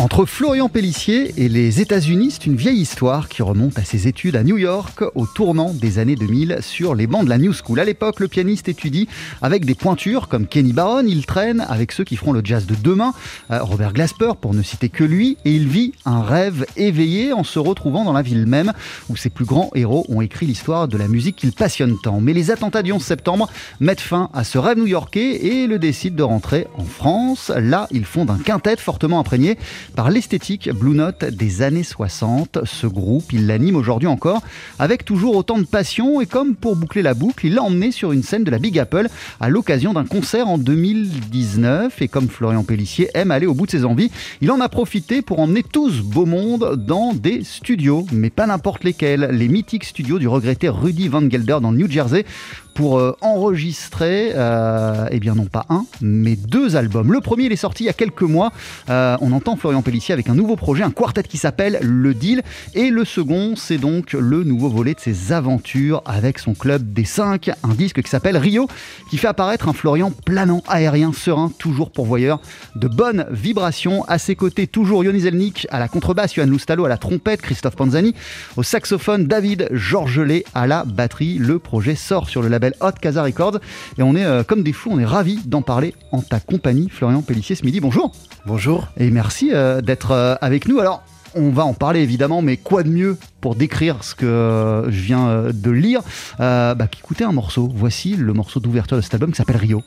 Entre Florian Pellissier et les États-Unis, c'est une vieille histoire qui remonte à ses études à New York au tournant des années 2000 sur les bancs de la New School. À l'époque, le pianiste étudie avec des pointures comme Kenny Barron. Il traîne avec ceux qui feront le jazz de demain, euh, Robert Glasper pour ne citer que lui, et il vit un rêve éveillé en se retrouvant dans la ville même où ses plus grands héros ont écrit l'histoire de la musique qu'il passionne tant. Mais les attentats du 11 septembre mettent fin à ce rêve new-yorkais et le décident de rentrer en France. Là, ils fondent un quintet fortement imprégné par l'esthétique Blue Note des années 60. Ce groupe, il l'anime aujourd'hui encore avec toujours autant de passion et comme pour boucler la boucle, il l'a emmené sur une scène de la Big Apple à l'occasion d'un concert en 2019 et comme Florian Pellissier aime aller au bout de ses envies, il en a profité pour emmener tout ce beau monde dans des studios, mais pas n'importe lesquels, les mythiques studios du regretté Rudy Van Gelder dans New Jersey pour euh, enregistrer, euh, eh bien non pas un, mais deux albums. Le premier, il est sorti il y a quelques mois. Euh, on entend Florian Pellissier avec un nouveau projet, un quartet qui s'appelle Le Deal. Et le second, c'est donc le nouveau volet de ses aventures avec son club des cinq, un disque qui s'appelle Rio, qui fait apparaître un Florian planant, aérien, serein, toujours pourvoyeur de bonnes vibrations. À ses côtés, toujours Yoni Zelnik à la contrebasse, Yohann Loustalo à la trompette, Christophe Panzani au saxophone, David Georgelet à la batterie. Le projet sort sur le label Hot Casa Records et on est euh, comme des fous, on est ravis d'en parler en ta compagnie, Florian Pellissier, ce midi. Bonjour. Bonjour. Et merci euh, d'être euh, avec nous. Alors, on va en parler évidemment, mais quoi de mieux pour décrire ce que je viens de lire euh, bah, qu'écouter un morceau. Voici le morceau d'ouverture de cet album qui s'appelle Rio.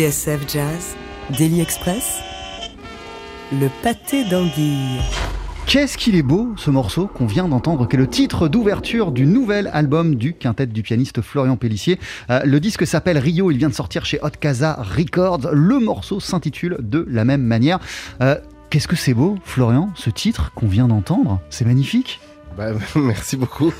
TSF Jazz, Daily Express, le pâté d'anguille. Qu'est-ce qu'il est beau ce morceau qu'on vient d'entendre, qui est le titre d'ouverture du nouvel album du quintet du pianiste Florian Pellissier. Euh, le disque s'appelle Rio, il vient de sortir chez Hot Casa Records. Le morceau s'intitule de la même manière. Euh, Qu'est-ce que c'est beau, Florian, ce titre qu'on vient d'entendre? C'est magnifique? Bah, merci beaucoup.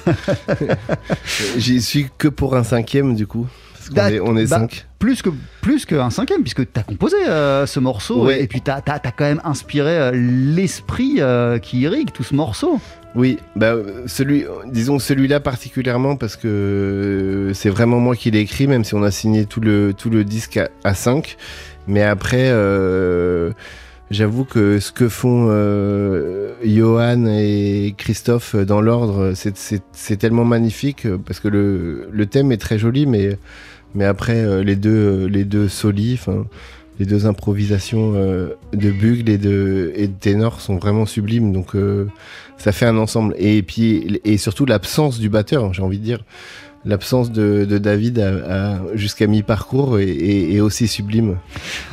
J'y suis que pour un cinquième du coup. Parce qu'on Bah, est, on est bah, cinq. Plus que plus qu'un cinquième, puisque tu as composé euh, ce morceau et, puis tu as, quand même inspiré euh, l'esprit euh, qui irrigue tout ce morceau. Oui, bah, celui, disons celui-là particulièrement parce que c'est vraiment moi qui l'ai écrit, même si on a signé tout le, tout le disque à, à 5. Mais après, j'avoue que ce que font Johan et Christophe dans l'ordre, c'est- tellement magnifique parce que le, le thème est très joli, mais, mais après, euh, les deux, les deux solis, les deux improvisations euh, de bugle et de, et de ténor sont vraiment sublimes. Donc, euh, ça fait un ensemble. Et puis, et surtout l'absence du batteur, j'ai envie de dire. L'absence de, de David à- à- jusqu'à mi-parcours est, est- est aussi sublime.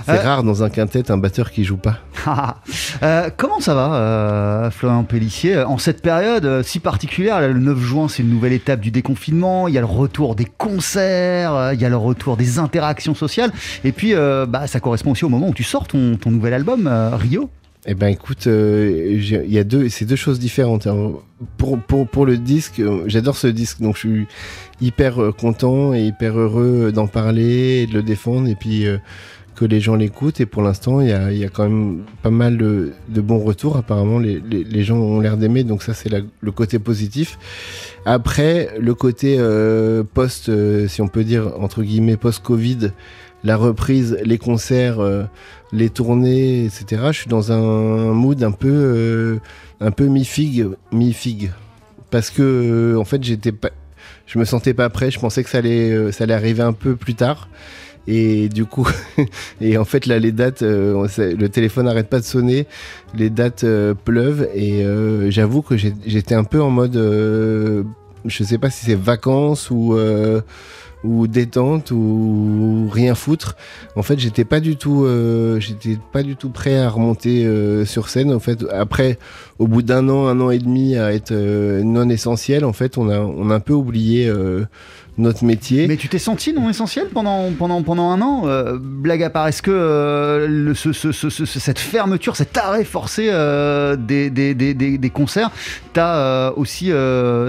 C'est Euh, rare dans un quintet un batteur qui joue pas. Euh, comment ça va, euh, Florian Pellissier En cette période si particulière, là, le 9 juin, c'est une nouvelle étape du déconfinement. Il y a le retour des concerts, il y a le retour des interactions sociales. Et puis, bah, ça correspond aussi au moment où tu sors ton, ton nouvel album, Rio. Eh ben écoute, euh, il y a deux, c'est deux choses différentes. Alors, pour, pour, pour le disque, euh, j'adore ce disque, donc je suis hyper euh, content et hyper heureux d'en parler et de le défendre et puis euh, que les gens l'écoutent. Et pour l'instant, il y a, y a quand même pas mal de, de bons retours. Apparemment, les, les, gens ont l'air d'aimer, donc ça c'est le côté positif. Après, le côté euh, post, si on peut dire entre guillemets post-Covid, la reprise, les concerts. euh, les tournées, etc. Je suis dans un mood un peu, euh, un peu mi-figue, mi-figue, parce que euh, en fait j'étais pas, je me sentais pas prêt. Je pensais que ça allait, arriver un peu plus tard. Et du coup, et en fait là les dates, le téléphone n'arrête pas de sonner, les dates pleuvent et j'avoue que j'étais un peu en mode, je sais pas si c'est vacances ou ou détente ou rien foutre. En fait, j'étais pas du tout, euh, j'étais pas du tout prêt à remonter euh, sur scène. En fait, après, au bout d'un an, un an et demi à être euh, non essentiel, en fait, on a, on a un peu oublié notre métier. Mais tu t'es senti non essentiel pendant, pendant, pendant un an Euh, Blague à part, est-ce que euh, le- ce- ce- ce- ce- cette fermeture, cet arrêt forcé euh, des, des, des, des- concerts t'a aussi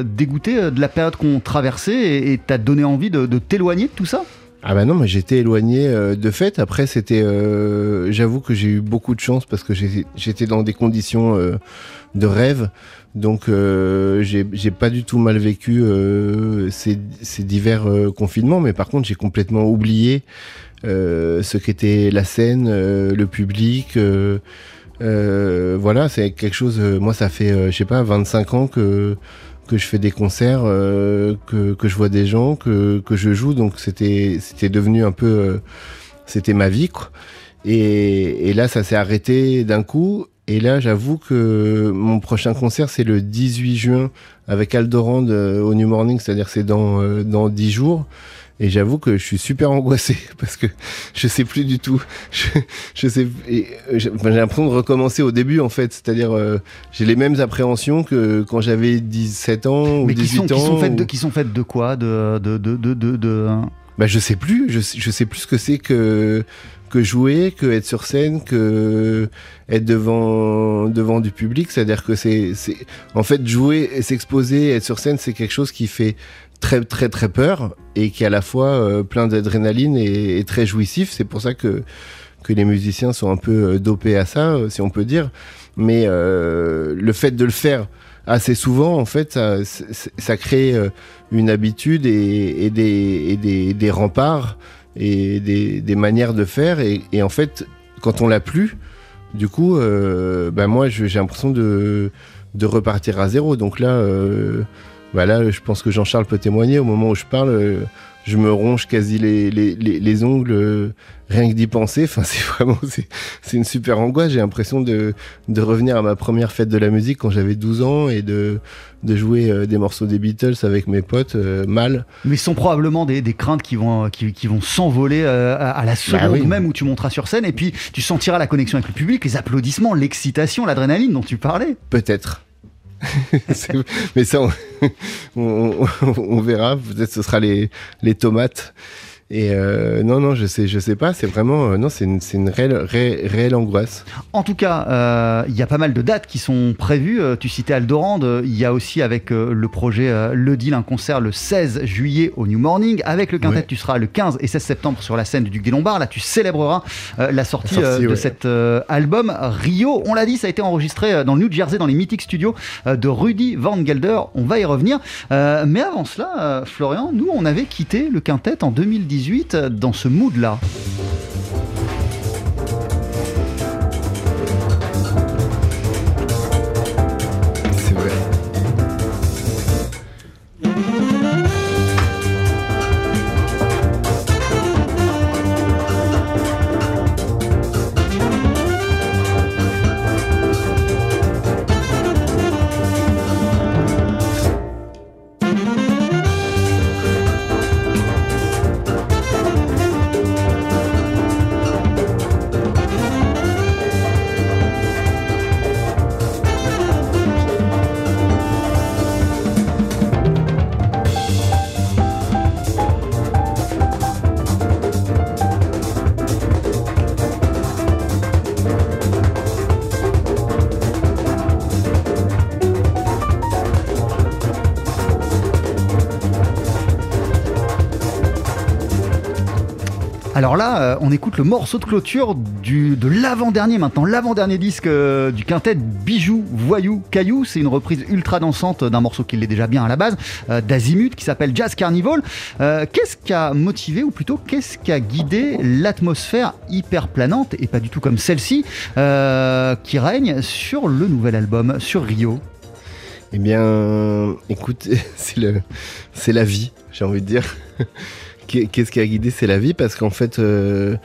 dégoûté de la période qu'on traversait et t'a donné envie de, de t'éloigner de tout ça? Ah bah non, mais j'étais éloigné euh, de fait. Après, c'était, euh, j'avoue que j'ai eu beaucoup de chance parce que j'étais dans des conditions euh, de rêve. Donc, euh, j'ai pas du tout mal vécu euh, ces, ces divers euh, confinements, mais par contre, j'ai complètement oublié euh, ce qu'était la scène, euh, le public. voilà, c'est quelque chose. moi, ça fait, je sais pas, 25 ans que que je fais des concerts, que, que je vois des gens, que, que je joue. Donc c'était c'était devenu un peu, c'était ma vie quoi. Et, et là, ça s'est arrêté d'un coup. Et là, j'avoue que mon prochain concert, c'est le 18 juin avec Aldorand euh, au New Morning, c'est-à-dire c'est dans, euh, dans 10 jours. Et j'avoue que je suis super angoissé parce que je sais plus du tout. Je, je sais, euh, j'ai l'impression de recommencer au début en fait. C'est-à-dire, euh, j'ai les mêmes appréhensions que quand j'avais 17 ans ou Mais qui 18 sont, qui, ans. sont faites de, qui sont faites de quoi? De, de, de, de, de- de- hein? Bah, je sais plus. Je sais plus ce que c'est que que jouer, que être sur scène, que être devant devant du public. C'est-à-dire que c'est en fait jouer s'exposer, être sur scène, c'est quelque chose qui fait très très très peur et qui est à la fois euh, plein d'adrénaline et, très jouissif. C'est pour ça que que les musiciens sont un peu euh, dopés à ça, euh, si on peut dire. Mais le fait de le faire assez souvent, en fait, ça, ça crée une habitude et, des, des, des remparts et des, manières de faire. Et, en fait, quand on l'a plus, du coup, euh, ben moi, j'ai l'impression de, de repartir à zéro. Donc là, euh, bah là, je pense que Jean-Charles peut témoigner. Au moment où je parle, euh, je me ronge quasi les, les, les, ongles euh, rien que d'y penser. Enfin, c'est vraiment, c'est une super angoisse. J'ai l'impression de, de revenir à ma première fête de la musique quand j'avais 12 ans et de, de jouer euh, des morceaux des Beatles avec mes potes euh, mal. Mais ce sont probablement des, des craintes qui vont, qui, qui vont s'envoler à, la bah seconde même où tu monteras sur scène et puis tu sentiras la connexion avec le public, les applaudissements, l'excitation, l'adrénaline dont tu parlais. Peut-être. mais ça, on, verra. Peut-être ce sera les, les tomates. Et euh, non, non, je sais, je sais pas. C'est vraiment, euh, non, c'est une, une réelle, réelle, angoisse. En tout cas, euh, il y a pas mal de dates qui sont prévues. tu citais Aldorand. Il y a aussi avec le projet Le Deal un concert le 16 juillet au New Morning. Avec le quintet, tu seras le 15 et 16 septembre sur la scène du Duc des Lombards. Là, tu célébreras la sortie, de cet album Rio. On l'a dit, ça a été enregistré dans le New Jersey, dans les Mythic Studios de Rudy Van Gelder. On va y revenir. mais avant cela, Florian, nous, on avait quitté le quintet en 2010 dans ce mood-là. Alors là, euh, on écoute le morceau de clôture de l'avant-dernier maintenant, l'avant-dernier disque euh, du quintet Bijoux, Voyou, Caillou. C'est une reprise ultra dansante d'un morceau qui l'est déjà bien à la base, euh, d'Azimut, qui s'appelle Jazz Carnival. qu'est-ce qui a motivé, ou plutôt qu'est-ce qui a guidé l'atmosphère hyper planante, et pas du tout comme celle-ci, qui règne sur le nouvel album, sur Rio? Eh bien, écoute, c'est la vie, j'ai envie de dire. Qu'est-ce qui a guidé C'est la vie, parce qu'en fait, euh,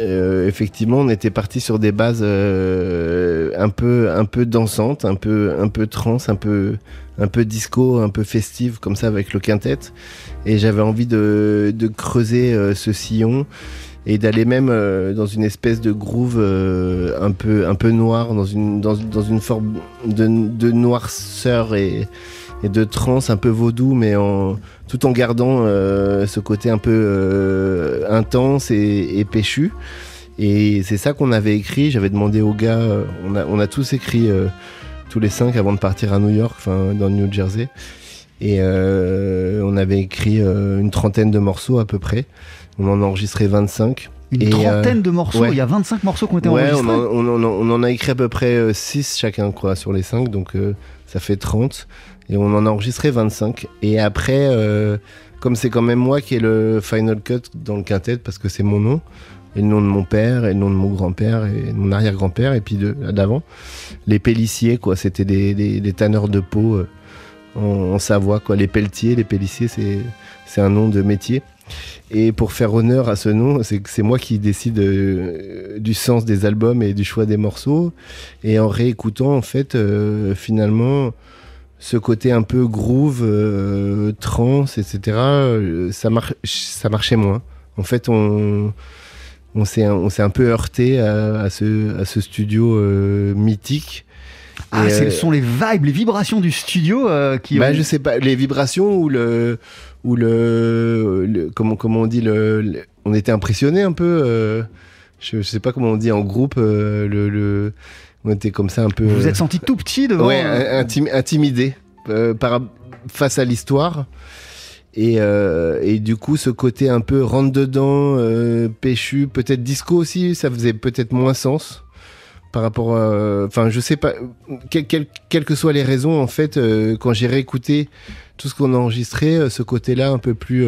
euh, effectivement, on était parti sur des bases euh, un peu, un peu dansantes, un peu, un peu trans, un peu, un peu disco, un peu festive, comme ça avec le quintet. Et j'avais envie de, creuser ce sillon et d'aller même dans une espèce de groove un peu, un peu noir, dans une, dans une forme de, de noirceur et et de trance un peu vaudou, mais en, tout en gardant euh, ce côté un peu euh, intense et, péchu. Et c'est ça qu'on avait écrit. J'avais demandé aux gars, euh, on, a, on a tous écrit tous les cinq avant de partir à New York, enfin dans le New Jersey. Et on avait écrit une trentaine de morceaux à peu près. On en a enregistré 25. Une trentaine de morceaux, il y a 25 morceaux qui ont été enregistrés. On, on, on, en a écrit à peu près 6 chacun quoi, sur les 5, donc ça fait 30. Et on en a enregistré 25. Et après, euh, comme c'est quand même moi qui ai le final cut dans le quintet, parce que c'est mon nom, et le nom de mon père, et le nom de mon grand-père, et mon arrière-grand-père, et puis d'avant, les pellissiers, quoi, c'était des, tanneurs de peau euh, en, Savoie, quoi. Les pelletiers, les pellissiers, c'est un nom de métier. Et pour faire honneur à ce nom, c'est moi qui décide euh, du sens des albums et du choix des morceaux. Et en réécoutant, en fait, finalement, ce côté un peu groove, euh, trance, etc., euh, ça, ça marchait moins. En fait, on, on s'est un peu heurté à, ce, à ce studio euh, mythique. Ah, ce sont les vibes, les vibrations du studio qui. Bah, je sais pas, les vibrations ou le. Ou le, comment, comment on dit le, On était impressionné un peu. je, sais pas comment on dit en groupe. le on était comme ça un peu. Vous vous êtes senti tout petit devant. Ouais, intimidé euh, par, face à l'histoire. Et, euh, et, du coup, ce côté un peu rentre dedans, euh, péchu, peut-être disco aussi, ça faisait peut-être moins sens par rapport à. Enfin, je sais pas. quelles que soient les raisons, en fait, quand j'ai réécouté tout ce qu'on a enregistré, ce côté-là un peu plus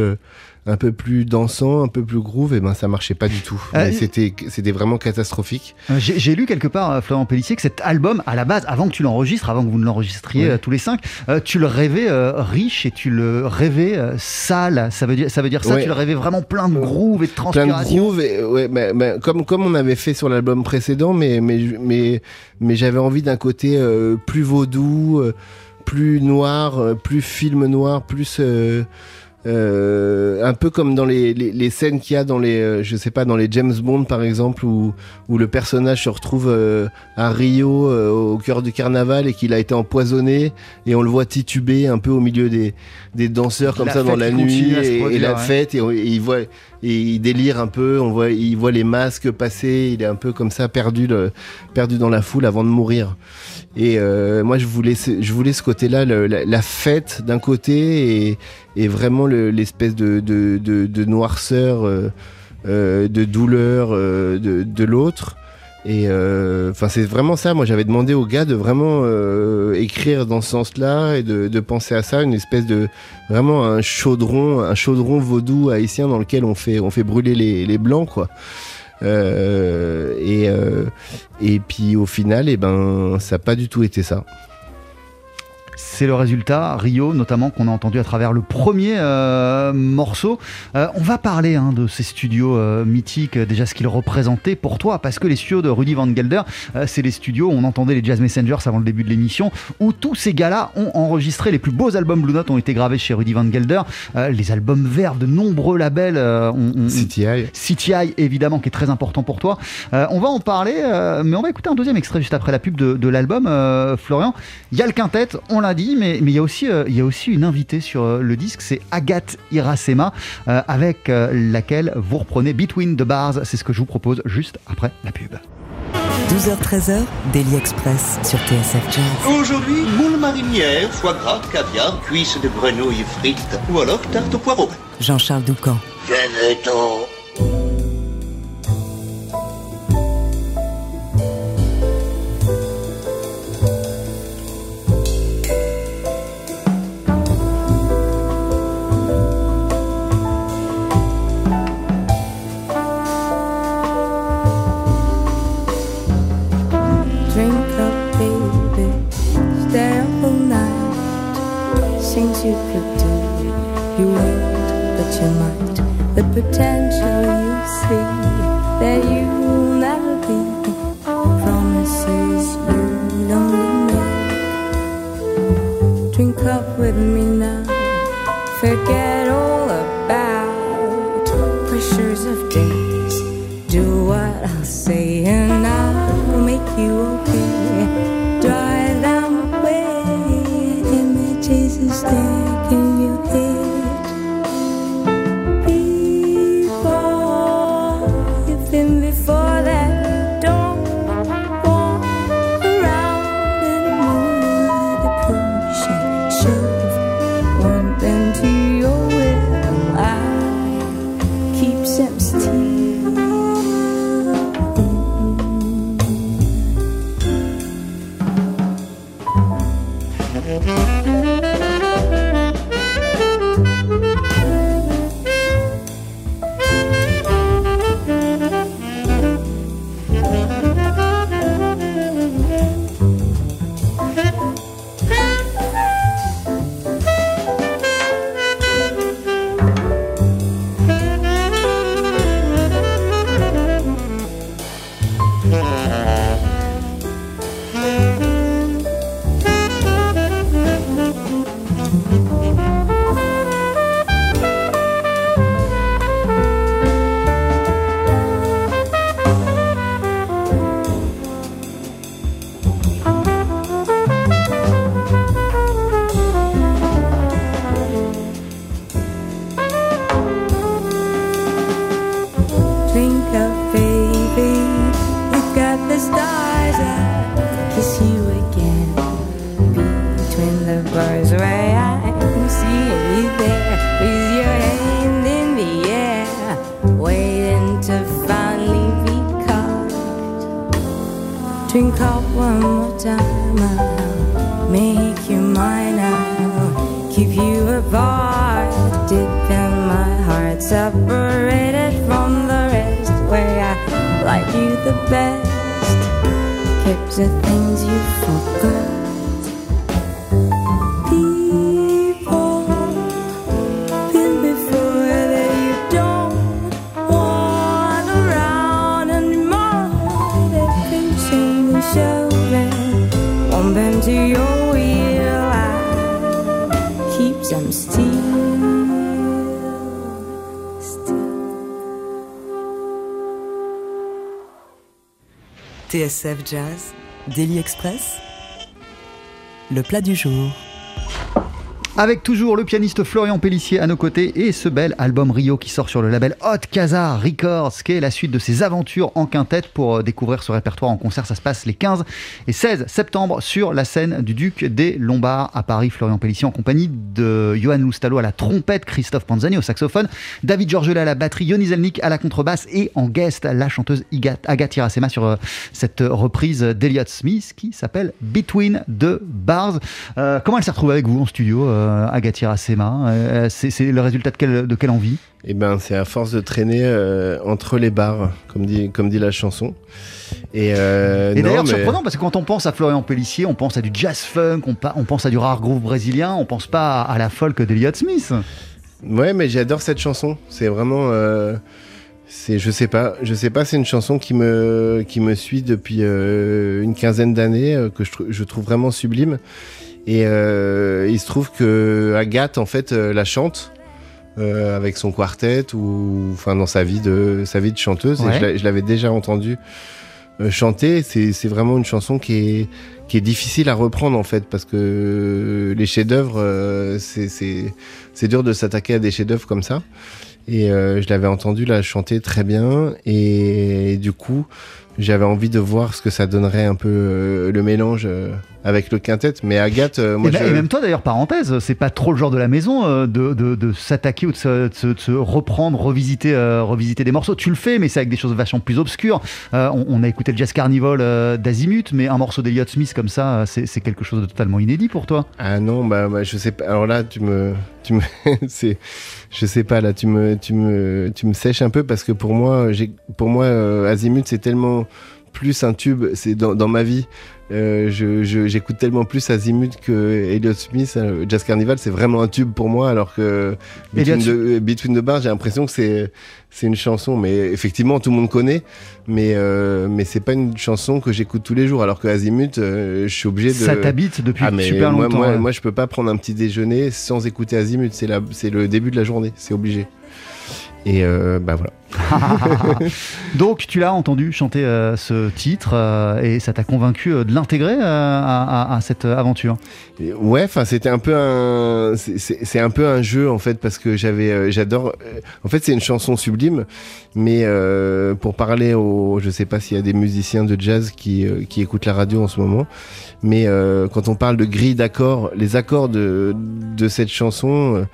un peu plus dansant, un peu plus groove, et ben ça marchait pas du tout. Euh, c'était c'était vraiment catastrophique. J'ai lu quelque part, euh, Florent Pellissier, que cet album, à la base, avant que tu l'enregistres, avant que vous ne l'enregistriez Ouais. euh, tous les cinq, euh, tu le rêvais euh, riche et tu le rêvais sale. Ça veut dire, ça veut dire ça. Ouais. Tu le rêvais vraiment plein de groove et de plein de transpiration. groove et, ouais, comme comme on avait fait sur l'album précédent mais mais mais mais j'avais envie d'un côté plus vaudou plus noir plus film noir plus euh, un peu comme dans les, les, les scènes qu'il y a dans les euh, je sais pas dans les James Bond par exemple où où le personnage se retrouve euh, à Rio euh, au cœur du carnaval et qu'il a été empoisonné et on le voit tituber un peu au milieu des des danseurs comme La ça dans la nuit et, la ouais. fête et il voit et il délire un peu on voit il voit les masques passer il est un peu comme ça perdu le- perdu dans la foule avant de mourir et euh, moi je voulais je voulais ce côté là la, la fête d'un côté et, et vraiment le- l'espèce de, de, de, de noirceur euh, euh, de douleur euh, de, de l'autre. Et euh, enfin c'est vraiment ça. Moi j'avais demandé aux gars de vraiment euh, écrire dans ce sens là et de, de penser à ça une espèce de vraiment un chaudron un chaudron vaudou haïtien dans lequel on fait on fait brûler les, les blancs quoi et euh, et puis au final et ben ça n'a pas du tout été ça C'est le résultat, Rio notamment, qu'on a entendu à travers le premier euh, morceau. Euh, on va parler hein, de ces studios euh, mythiques, déjà ce qu'ils représentaient pour toi, parce que les studios de Rudy Van Gelder, c'est les studios, on entendait les Jazz Messengers avant le début de l'émission, où tous ces gars-là ont enregistré les plus beaux albums Blue Note ont été gravés chez Rudy Van Gelder, les albums verts de nombreux labels ont, ont- CTI CTI évidemment qui est très important pour toi. On va en parler, mais on va écouter un deuxième extrait juste après la pub de, de l'album. Florian, il y a le quintet, on l'a dit, mais mais il y a aussi euh, il y a aussi une invitée sur euh, le disque, c'est Agathe Irasema, euh, avec euh, laquelle vous reprenez Between the Bars. C'est ce que je vous propose juste après la pub. 12h-13h, Daily Express sur TSF Jazz. Aujourd'hui, moule marinière, foie gras, caviar, cuisses de grenouille frites ou alors tarte au poireau. Jean-Charles Doucan. Things you could do, you won't, but you might. The potential you see that you will never be. Promises you don't make. Drink up with me now. Forget all about pressures of days. Do what I say and I'll TSF Jazz, Daily Express, le plat du jour. Avec toujours le pianiste Florian Pellissier à nos côtés et ce bel album Rio qui sort sur le label Hot Casa Records, qui est la suite de ses aventures en quintette. Pour euh, découvrir ce répertoire en concert, ça se passe les 15 et 16 septembre sur la scène du Duc des Lombards à Paris. Florian Pellissier en compagnie de Johan Loustalo à la trompette, Christophe Panzani au saxophone, David Georgelet à la batterie, Yoni Zelnik à la contrebasse et en guest la chanteuse Agathe Irasema sur euh, cette reprise d'Eliot Smith qui s'appelle Between the Bars. Euh, comment elle s'est retrouvée avec vous en studio, Agathe Irasema Euh, C'est c'est le résultat de quelle, de quelle envie? Et ben, c'est à force de traîner euh, entre les bars, comme dit, comme dit la chanson. Et, euh, d'ailleurs, mais- surprenant, parce que quand on pense à Florian Pellissier, on pense à du jazz funk, on, on pense à du rare groove brésilien, on pense pas à, à la folk d'Eliot Smith. Ouais, mais j'adore cette chanson. C'est vraiment, euh, c'est, je sais pas, je sais pas. C'est une chanson qui me, qui me suit depuis euh, une quinzaine d'années, euh, que je trouve vraiment sublime. Et euh, il se trouve que Agathe, en fait, euh, la chante. euh, avec son quartet ou enfin dans sa vie de sa vie de chanteuse Ouais. et je l'a- je l'avais déjà entendu euh, chanter c'est vraiment une chanson qui est qui est difficile à reprendre en fait parce que les chefs-d'œuvre euh, c'est dur de s'attaquer à des chefs-d'œuvre comme ça. Et je l'avais entendu la chanter très bien. Et, du coup, j'avais envie de voir ce que ça donnerait un peu le mélange avec le quintet. Mais Agathe, euh, moi, et, je- et même toi, d'ailleurs, parenthèse, c'est pas trop le genre de la maison euh, de, de- de s'attaquer ou de se, de reprendre, revisiter, euh, revisiter des morceaux. Tu le fais, mais c'est avec des choses vachement plus obscures. Euh, on, on a écouté le Jazz Carnival d'Azimut, mais un morceau d'Eliot Smith comme ça, c'est quelque chose de totalement inédit pour toi. Ah non, bah, bah, je sais pas. Alors là, tu me, tu me, c'est, je sais pas. Là, tu me, tu me, tu me sèches un peu parce que pour moi, j'ai, pour moi, Azimut, c'est tellement plus un tube. C'est dans, dans ma vie. Euh, je, je- j'écoute tellement plus Azimut que Elliot Smith. Euh, Jazz Carnival, c'est vraiment un tube pour moi, alors que Between, the, Between the Bars, j'ai l'impression que c'est, c'est une chanson. Mais effectivement, tout le monde connaît. Mais, euh, mais c'est pas une chanson que j'écoute tous les jours. Alors que Azimut, euh, je suis obligé de. Ça t'habite depuis Ah, super moi, longtemps. Moi, ouais. moi, je peux pas prendre un petit déjeuner sans écouter Azimut. C'est la- c'est le début de la journée. C'est obligé. Et euh, bah voilà. Donc tu l'as entendu chanter euh, ce titre euh, et ça t'a convaincu euh, de l'intégrer euh, à, à- à cette aventure? Et ouais, enfin c'était un peu un, c'est- un peu un jeu en fait parce que j'avais, euh, j'adore. euh, en fait, c'est une chanson sublime, mais euh, pour parler aux, je sais pas s'il y a des musiciens de jazz qui euh, qui écoutent la radio en ce moment, mais euh, quand on parle de grille d'accords, les accords de de cette chanson.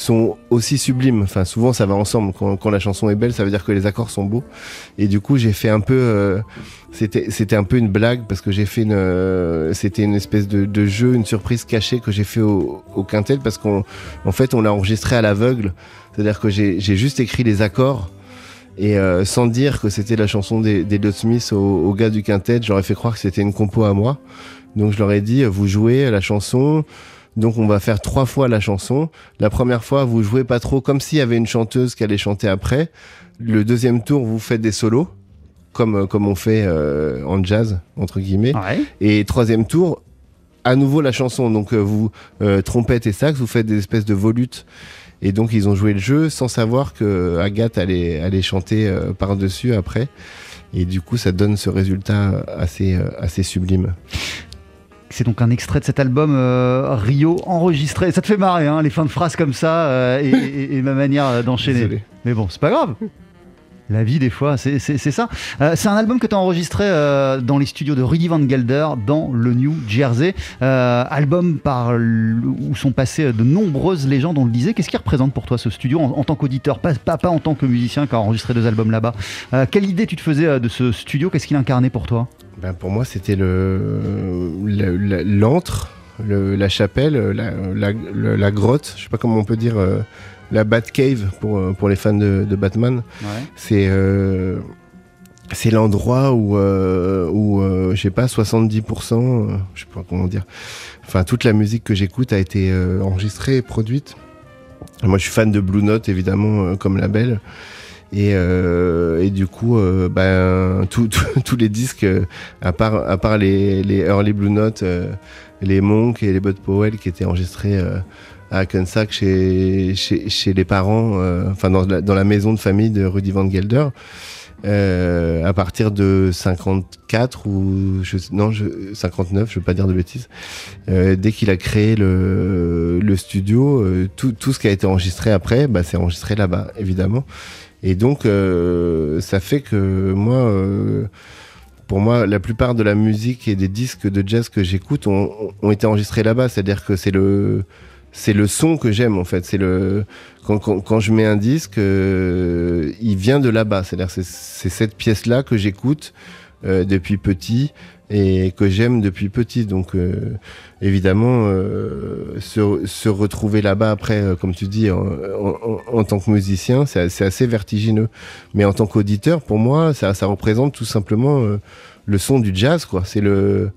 Sont aussi sublimes. Enfin, souvent, ça va ensemble. Quand, quand la chanson est belle, ça veut dire que les accords sont beaux. Et du coup, j'ai fait un peu. euh, c'était, c'était un peu une blague parce que j'ai fait une. euh, c'était une espèce de, de jeu, une surprise cachée que j'ai fait au, au quintet parce qu'en en fait, on l'a enregistré à l'aveugle. C'est-à-dire que j'ai, j'ai juste écrit les accords. Et euh, sans dire que c'était la chanson des, des Dot Smith au, au gars du quintet, j'aurais fait croire que c'était une compo à moi. Donc je leur ai dit, vous jouez la chanson, donc on va faire trois fois la chanson. La première fois, vous jouez pas trop comme s'il y avait une chanteuse qui allait chanter après. Le deuxième tour, vous faites des solos, comme, euh, comme on fait euh, en jazz, entre guillemets. Ouais. Et troisième tour, à nouveau la chanson. Donc euh, vous, euh, trompette et sax, vous faites des espèces de volutes. Et donc ils ont joué le jeu sans savoir que Agathe allait, allait chanter euh, par-dessus après. Et du coup, ça donne ce résultat assez, euh, assez sublime. C'est donc un extrait de cet album euh, Rio enregistré. Ça te fait marrer, hein, les fins de phrases comme ça euh, et, et- et ma manière euh, d'enchaîner. Mais bon, c'est pas grave. La vie, des fois, c'est ça. Euh, c'est un album que tu as enregistré euh, dans les studios de Rudy Van Gelder, dans le New Jersey. Euh, album par où sont passées de nombreuses légendes, on le disait. Qu'est-ce qui représente pour toi ce studio en, en tant qu'auditeur, pas, pas, pas en tant que musicien qui a enregistré deux albums là-bas Quelle idée tu te faisais de ce studio? Qu'est-ce qu'il incarnait pour toi? Ben, pour moi, c'était le le- la- l'antre, la chapelle, la, la, grotte. Je sais pas comment on peut dire euh, la Batcave pour, euh, pour les fans de, de Batman. Ouais. C'est euh, c'est l'endroit où, euh, où euh, je sais pas, 70%, euh, je sais pas comment dire, enfin toute la musique que j'écoute a été enregistrée et produite. Moi je suis fan de Blue Note évidemment comme label. Et, euh, et du coup, euh, tout- tous les disques, euh, à part, à part les, les Early Blue Note, euh, les Monk et les Bud Powell qui étaient enregistrés euh, à Hackensack chez, chez, chez les parents, enfin dans dans la maison de famille de Rudy Van Gelder. À partir de 54 ou je, non je, 59 je veux pas dire de bêtises dès qu'il a créé le, le studio tout, tout ce qui a été enregistré après bah, c'est enregistré là-bas évidemment et donc euh, ça fait que moi euh, pour moi la plupart de la musique et des disques de jazz que j'écoute ont, ont été enregistrés là-bas. C'est à dire que c'est le c'est le son que j'aime en fait. C'est le quand, quand, quand je mets un disque euh, il vient de là-bas. C'est à dire c'est c'est cette pièce là que j'écoute euh, depuis petit et que j'aime depuis petit. Donc euh, évidemment euh, se, se retrouver là-bas après euh, comme tu dis en, en- en- tant que musicien c'est c'est assez vertigineux. Mais en tant qu'auditeur pour moi ça, ça représente tout simplement euh, le son du jazz quoi. C'est le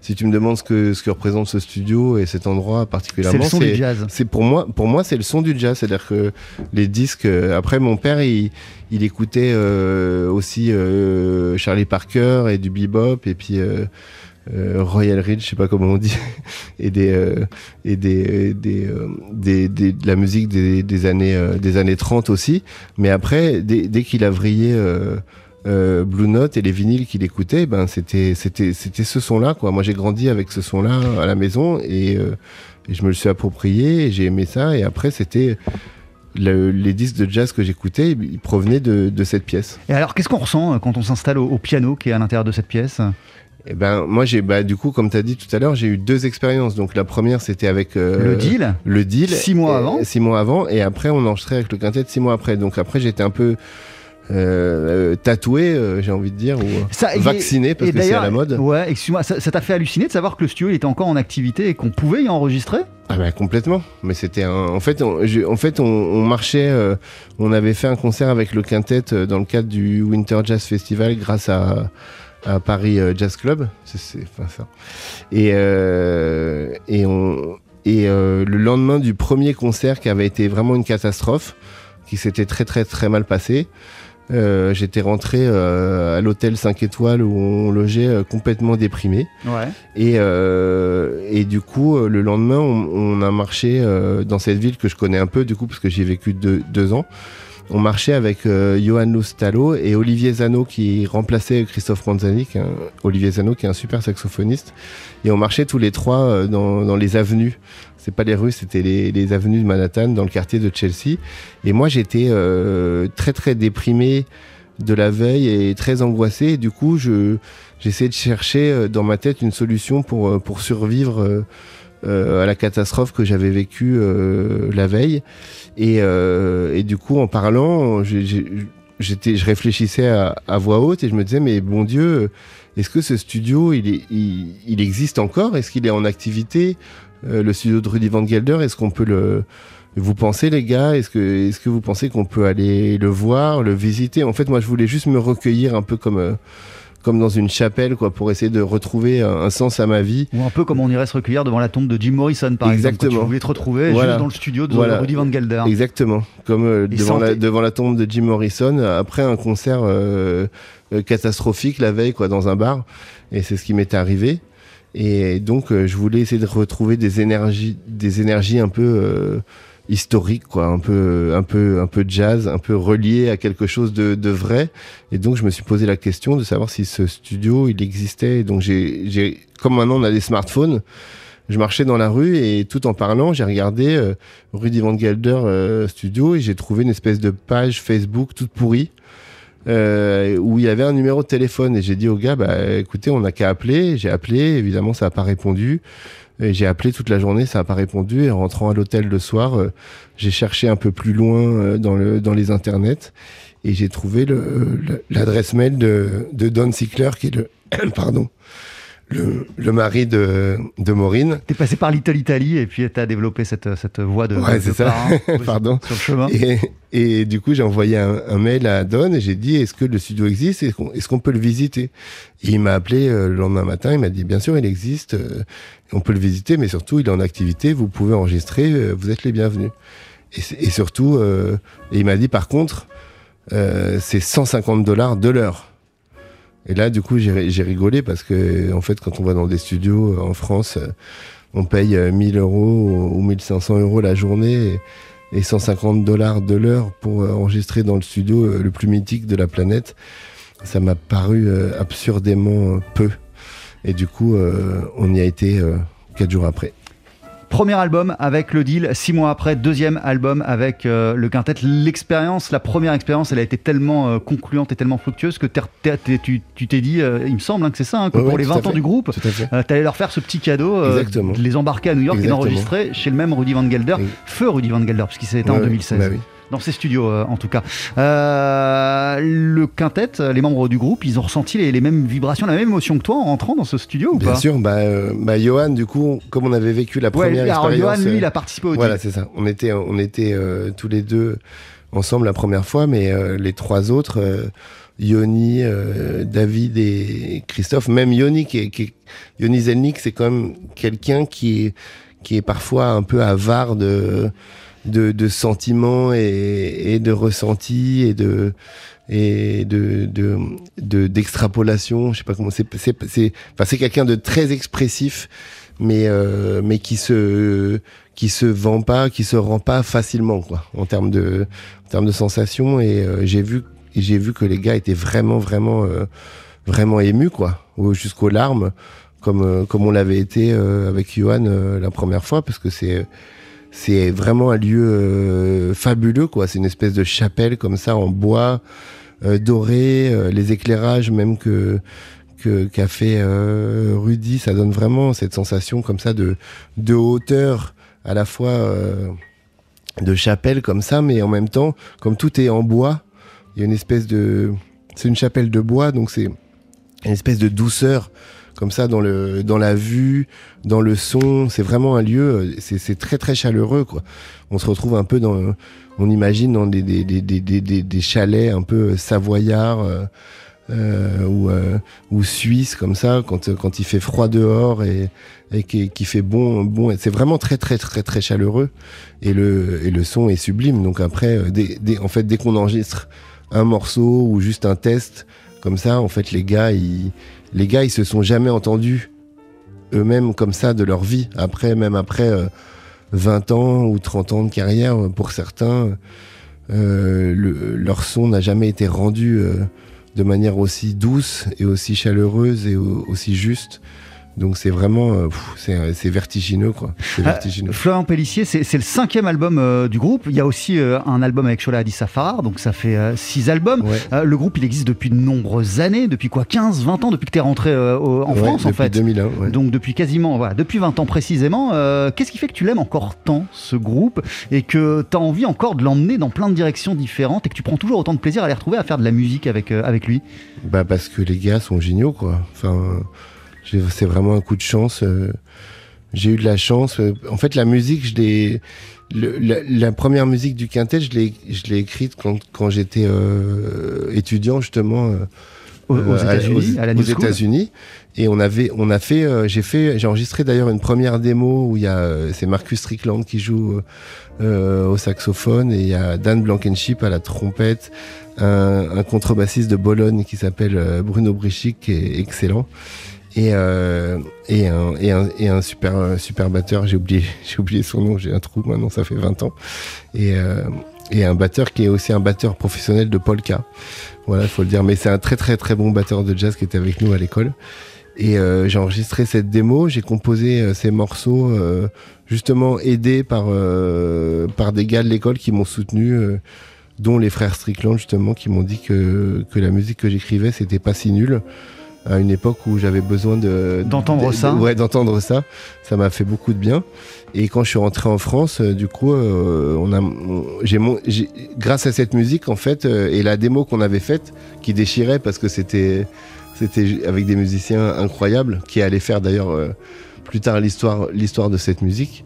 si tu me demandes ce que, ce que représente ce studio et cet endroit particulièrement, C'est le son du jazz. c'est pour moi, pour moi, c'est le son du jazz. C'est-à-dire que les disques. euh, après, mon père, il, il écoutait euh, aussi euh, Charlie Parker et du bebop et puis euh, euh, Royal Ridge, je sais pas comment on dit, et des euh, et des des, euh, des, des- de la musique des, des années euh, des années 30 aussi. Mais après, dès, dès qu'il a vrillé. Euh, Blue Note et les vinyles qu'il écoutait, ben c'était c'était c'était ce son-là quoi. Moi j'ai grandi avec ce son-là à la maison et, euh, et je me le suis approprié, et j'ai aimé ça et après c'était le- les disques de jazz que j'écoutais, ils provenaient de, de cette pièce. Et alors, qu'est-ce qu'on ressent euh, quand on s'installe au, au piano qui est à l'intérieur de cette pièce? Et ben moi j'ai bah du coup comme tu as dit tout à l'heure, j'ai eu deux expériences. Donc la première c'était avec euh, Le deal? le deal Six mois Et- avant? Six mois avant et après on enregistrait avec le quintet six mois après. Donc après j'étais un peu euh, euh, tatoué, euh, j'ai envie de dire, ou Ça, et- vacciné parce et que c'est à la mode. Ouais, excuse-moi, ça t'a fait halluciner de savoir que le studio il était encore en activité et qu'on pouvait y enregistrer? Ah bah complètement. Mais c'était un... en fait on, je- en fait on, on marchait, euh, on avait fait un concert avec le quintet euh, dans le cadre du Winter Jazz Festival grâce à, à Paris euh, Jazz Club. C'est, c'est- enfin, ça. Et euh, et on et euh, le lendemain du premier concert qui avait été vraiment une catastrophe, qui s'était très très très mal passé. Euh, j'étais rentré euh, à l'hôtel 5 étoiles où on logeait euh, complètement déprimé. Ouais. Et, euh, et du coup, le lendemain, on, on a marché euh, dans cette ville que je connais un peu, du coup, parce que j'y ai vécu deux, deux ans. On marchait avec euh, Johan Lustalo et Olivier Zano qui remplaçait Christophe Manzani, qui est un- Olivier Zano qui est un super saxophoniste. Et on marchait tous les trois dans, dans les avenues. C'est pas les rues, c'était les, avenues de Manhattan, dans le quartier de Chelsea. Et moi, j'étais euh, très très déprimé de la veille et très angoissé. Et du coup, je j'essayais de chercher euh, dans ma tête une solution pour euh, pour survivre à la catastrophe que j'avais vécue la veille. Et, du coup, en parlant, j'étais, je réfléchissais à, voix haute et je me disais, mais bon Dieu, est-ce que ce studio, il, il existe encore? Est-ce qu'il est en activité? Euh, Le studio de Rudy Van Gelder, est-ce qu'on peut le... Vous pensez les gars, est-ce que, est-ce que vous pensez qu'on peut aller le voir, le visiter? En fait, moi, je voulais juste me recueillir un peu comme, euh, comme dans une chapelle, quoi, pour essayer de retrouver un, un sens à ma vie. Ou un peu comme on irait se recueillir devant la tombe de Jim Morrison, par exemple. Exactement. Quand tu voulais te retrouver Voilà. juste dans le studio de Voilà. Rudy Van Gelder. Exactement, comme euh, devant, la, devant la tombe de Jim Morrison, après un concert euh, euh, catastrophique la veille, quoi, dans un bar. Et c'est ce qui m'était arrivé. Et donc, euh, je voulais essayer de retrouver des énergies, des énergies un peu euh, historiques, quoi, un peu, un peu, un peu jazz, un peu relié à quelque chose de, de vrai. Et donc, je me suis posé la question de savoir si ce studio, il existait. Et donc, j'ai, comme maintenant on a des smartphones, je marchais dans la rue et tout en parlant, j'ai regardé euh, Rudy Van Gelder euh, Studio et j'ai trouvé une espèce de page Facebook toute pourrie euh, où il y avait un numéro de téléphone. Et j'ai dit au gars bah écoutez on n'a qu'à appeler. J'ai appelé. Évidemment ça n'a pas répondu. J'ai appelé toute la journée. Ça n'a pas répondu. Et en rentrant à l'hôtel le soir euh, j'ai cherché un peu plus loin euh, dans le dans les internets. Et j'ai trouvé l'adresse mail de, de Don Sickler qui est le pardon le, le mari de, de Maureen. T'es passé par Little Italy et puis t'as développé cette, cette voix de, Ouais, c'est ça. Pardon. sur le chemin. Et, et du coup, j'ai envoyé un, un mail à Don et j'ai dit est-ce que le studio existe? Est-ce qu'on peut le visiter? Et il m'a appelé euh, le lendemain matin. Il m'a dit bien sûr, il existe. euh, on peut le visiter, mais surtout, il est en activité. Vous pouvez enregistrer. euh, vous êtes les bienvenus. Et, surtout, et il m'a dit par contre, euh, c'est 150 dollars de l'heure. Et là, du coup, j'ai rigolé parce que, en fait, quand on va dans des studios euh, en France, euh, on paye euh, 1000 euros ou 1500 euros la journée et, et 150 dollars de l'heure pour euh, enregistrer dans le studio euh, le plus mythique de la planète. Ça m'a paru euh, absurdément euh, peu. Et du coup, euh, on y a été euh, quatre jours après. Premier album avec le deal, six mois après, deuxième album avec euh, le quintet. L'expérience, la première expérience, elle a été tellement euh, concluante et tellement fructueuse que t'es- t'es- t'es- tu tu t'es dit, euh, il me semble hein, que c'est ça, hein, que Ouais, pour ouais, les tout à 20 ans fait. du groupe, t'allais leur faire ce petit cadeau, les embarquer à New York Exactement. et d'enregistrer chez le même Rudy Van Gelder, Oui. feu Rudy Van Gelder, puisqu'il s'est éteint en Ouais, 2016. bah oui. Dans ses studios, euh, en tout cas. Euh, le quintet, euh, les membres du groupe, ils ont ressenti les, les mêmes vibrations, la même émotion que toi en rentrant dans ce studio ou Bien pas sûr, bah, euh, bah, Johan, du coup, comme on avait vécu la Ouais, première alors expérience. Johan, lui, euh, il a participé au Voilà, c'est ça. On était, on était euh, tous les deux ensemble la première fois, mais euh, les trois autres, Yoni, euh, David et Christophe, même Yoni, qui est, qui est- Yoni Zelnik, c'est quand même quelqu'un qui est, qui est parfois un peu avare de, de, de sentiments et, et de ressentis et de et de de de- d'extrapolation je sais pas comment c'est c'est enfin c'est quelqu'un de très expressif mais euh, mais qui se qui se vend pas qui se rend pas facilement quoi en termes de en termes de sensations. Et euh, j'ai vu j'ai vu que les gars étaient vraiment vraiment euh, vraiment émus quoi jusqu'aux larmes comme euh, comme on l'avait été euh, avec Johan euh, la première fois parce que c'est c'est vraiment un lieu euh, fabuleux quoi. C'est une espèce de chapelle comme ça en bois euh, doré euh, les éclairages même que qu'a fait euh, Rudy ça donne vraiment cette sensation comme ça de de hauteur à la fois de chapelle comme ça mais en même temps comme tout est en bois il y a une espèce de c'est une chapelle de bois donc c'est une espèce de douceur comme ça dans le dans la vue dans le son. C'est vraiment un lieu euh, c'est très très chaleureux quoi. On se retrouve un peu dans on imagine dans des des des des, des, des- chalets un peu savoyards euh, euh, ou euh, ou suisses comme ça quand quand il fait froid dehors et et qui, qui fait bon bon. C'est vraiment très très très très chaleureux. Et le et le son est sublime. Donc après euh, dès, dès- en fait dès qu'on enregistre un morceau ou juste un test comme ça en fait les gars ils les gars ils se sont jamais entendus eux-mêmes comme ça de leur vie. Après même après euh, 20 ans ou 30 ans de carrière euh, pour certains euh, le- leur son n'a jamais été rendu euh, de manière aussi douce et aussi chaleureuse et au- aussi juste donc c'est vraiment euh, pff, c'est vertigineux quoi Ah, Florian Pellissier, c'est le cinquième album euh, du groupe. Il y a aussi euh, un album avec Shola Adi Safarar, donc ça fait euh, six albums. Ouais. Euh, le groupe, il existe depuis de nombreuses années, depuis quoi? 15, 20 ans, depuis que tu es rentré euh, au- en Ouais, France en depuis fait. 2001 ouais. Donc depuis quasiment, voilà, depuis 20 ans précisément, euh, qu'est-ce qui fait que tu l'aimes encore tant, ce groupe, et que tu as envie encore de l'emmener dans plein de directions différentes, et que tu prends toujours autant de plaisir à les retrouver, à faire de la musique avec, euh, avec lui? Bah parce que les gars sont géniaux quoi. Enfin, c'est vraiment un coup de chance. euh, J'ai eu de la chance. euh, En fait, la musique, je l'ai. le- la, la première musique du quintet, je l'ai, je l'ai écrite quand, quand j'étais euh, étudiant justement euh, aux, aux euh, à- États-Unis, aux- à la aux. États-Unis. Et on avait, on a fait, euh, j'ai fait, j'ai enregistré d'ailleurs une première démo où il y a, c'est Marcus Strickland qui joue au saxophone et il y a Dan Blankenship à la trompette, un, un contrebassiste de Bologne qui s'appelle Bruno Brichic qui est excellent. Et, euh, et, un, et, un, et un super, euh, super batteur, j'ai oublié, oublié son nom, j'ai un trou maintenant, ça fait 20 ans. Et, euh, et un batteur qui est aussi un batteur professionnel de polka. Voilà, il faut le dire. Mais c'est un très très très bon batteur de jazz qui était avec nous à l'école. Et euh, j'ai enregistré cette démo, j'ai composé euh, ces morceaux euh, justement aidé par, par des gars de l'école qui m'ont soutenu, dont les frères Strickland justement, qui m'ont dit que, que la musique que j'écrivais c'était pas si nul à une époque où j'avais besoin de D'entendre de- ça. de- ouais, d'entendre ça. Ça m'a fait beaucoup de bien. Et quand je suis rentré en France, euh, du coup, euh, on a, j'ai, mon- j'ai- grâce à cette musique en fait euh, et la démo qu'on avait faite, qui déchirait parce que c'était C'était avec des musiciens incroyables qui allaient faire d'ailleurs euh, plus tard l'histoire, l'histoire de cette musique.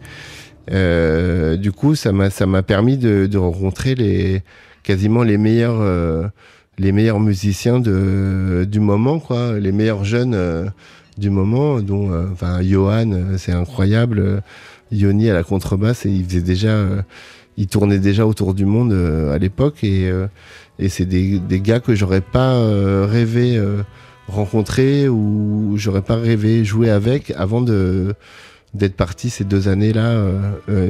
Euh, du coup, ça m'a, ça m'a permis de, de rencontrer les, quasiment les meilleurs, euh, les meilleurs musiciens de, du moment, quoi, les meilleurs jeunes euh, du moment, dont, euh, enfin, Johan, euh, c'est incroyable, euh, Yoni à la contrebasse, et il faisait déjà, euh, il tournait déjà autour du monde euh, à l'époque, et, euh, et c'est des, des gars que j'aurais pas euh, rêvé euh, rencontrer ou j'aurais pas rêvé jouer avec avant de d'être parti ces deux années là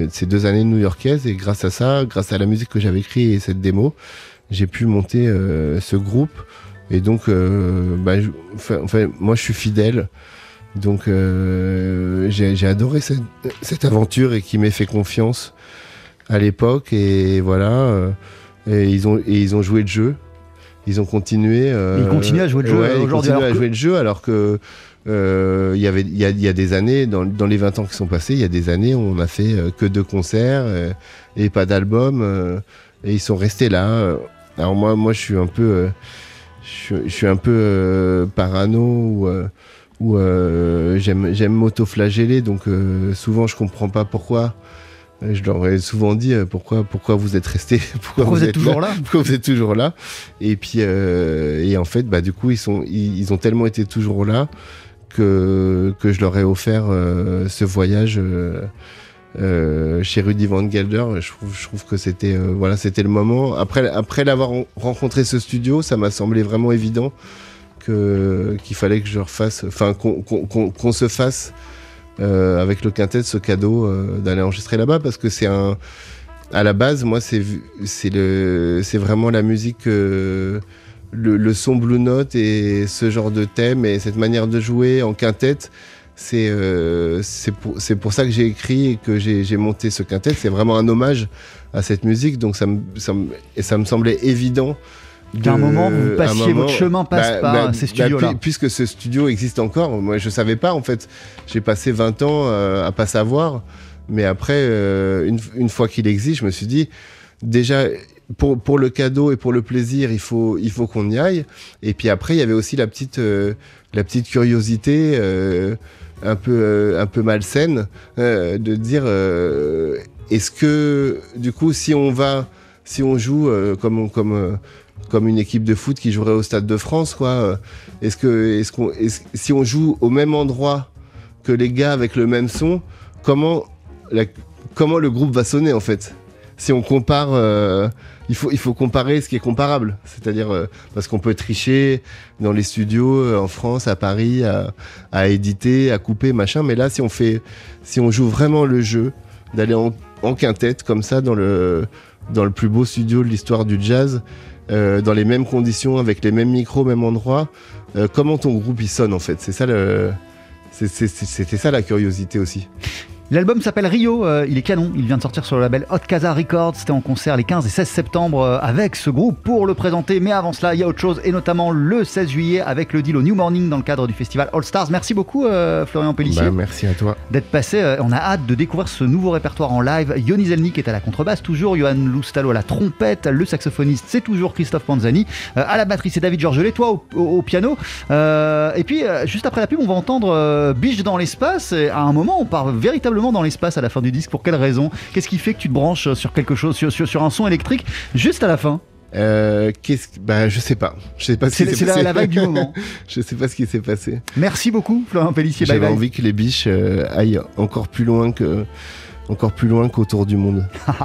ces deux années new-yorkaises. Et grâce à ça grâce à la musique que j'avais écrite et cette démo j'ai pu monter euh, ce groupe. Et donc euh, bah, je- enfin, enfin, moi je suis fidèle. Donc euh, j'ai adoré cette, cette aventure et qui m'ait fait confiance à l'époque. Et voilà et ils ont et ils ont joué le jeu. Ils ont continué euh, Ils continuent à jouer le jeu, ouais, ils continuent à que- jouer le jeu alors que euh, il y avait il y a, il y a des années dans, dans les 20 ans qui sont passés il y a des années où on a fait que deux concerts et pas d'album et ils sont restés là. Alors moi moi je suis un peu euh, je, suis- je suis un peu euh, parano ou euh, ou, j'aime j'aime m'auto-flageller donc souvent je comprends pas pourquoi. Je leur ai souvent dit pourquoi pourquoi vous êtes restés pourquoi, Pourquoi vous êtes toujours là pourquoi vous êtes toujours là et puis euh, et en fait bah du coup ils sont ils, ils ont tellement été toujours là que que je leur ai offert ce voyage euh, chez Rudy Van Gelder je trouve que c'était euh, voilà c'était le moment. Après après l'avoir ren- rencontré ce studio ça m'a semblé vraiment évident qu'il fallait que je refasse enfin qu'on se fasse euh, avec le quintet ce cadeau d'aller enregistrer là-bas. Parce que c'est un à la base moi c'est vraiment la musique le, le son blue note et ce genre de thème et cette manière de jouer en quintette c'est euh, c'est pour, c'est pour ça que j'ai écrit et que j'ai monté ce quintet c'est vraiment un hommage à cette musique donc ça me, ça me, et ça me semblait évident Qu'à un de- moment, vous passiez, moment- votre chemin passe par ces studios-là. puis- puisque ce studio existe encore, moi je savais pas en fait. J'ai passé 20 ans euh, à pas savoir, mais après, euh, une, une fois qu'il existe, je me suis dit, déjà, pour, pour le cadeau et pour le plaisir, il faut, il faut qu'on y aille. Et puis après, il y avait aussi la petite, euh, la petite curiosité. Euh, un peu malsaine euh, de dire euh, est-ce que du coup si on va si on joue comme comme comme une équipe de foot qui jouerait au Stade de France, quoi. Est-ce que, est-ce qu'on, si on joue au même endroit que les gars avec le même son, comment, comment le groupe va sonner en fait? Si on compare, euh, il faut, il faut comparer ce qui est comparable. C'est-à-dire euh, parce qu'on peut tricher dans les studios euh, en France, à Paris, à, à éditer, à couper, machin. Mais là, si on fait, si on joue vraiment le jeu, d'aller en, quintette comme ça dans le dans le plus beau studio de l'histoire du jazz, dans les mêmes conditions, avec les mêmes micros, même endroit. Comment ton groupe il sonne en fait? C'est ça le, c'était ça la curiosité aussi. L'album s'appelle Rio, euh, il est canon, il vient de sortir sur le label Hot Casa Records, c'était en concert les 15 et 16 septembre euh, avec ce groupe pour le présenter, mais avant cela il y a autre chose et notamment le 16 juillet avec le deal au New Morning dans le cadre du festival All Stars. Merci beaucoup euh, Florian Pellissier Bah, merci à toi. d'être passé, on a hâte de découvrir ce nouveau répertoire en live. Yoni Zelnik est à la contrebasse toujours, Johan Loustalo à la trompette, le saxophoniste c'est toujours Christophe Panzani, à la batterie c'est David Georgelet, toi au, au- au piano. Et puis juste après la pub on va entendre Biche dans l'espace, et à un moment on part véritablement dans l'espace à la fin du disque, pour quelle raison? Qu'est-ce qui fait que tu te branches sur quelque chose, sur, sur, sur un son électrique juste à la fin? Euh, qu'est-ce bah, je sais pas. Je sais pas ce C'est qui s'est c'est la, vague du moment. je sais pas ce qui s'est passé. Merci beaucoup Florian Pellissier, J'avais bye. envie que les biches euh, aillent encore plus loin que, encore plus loin qu'autour du monde.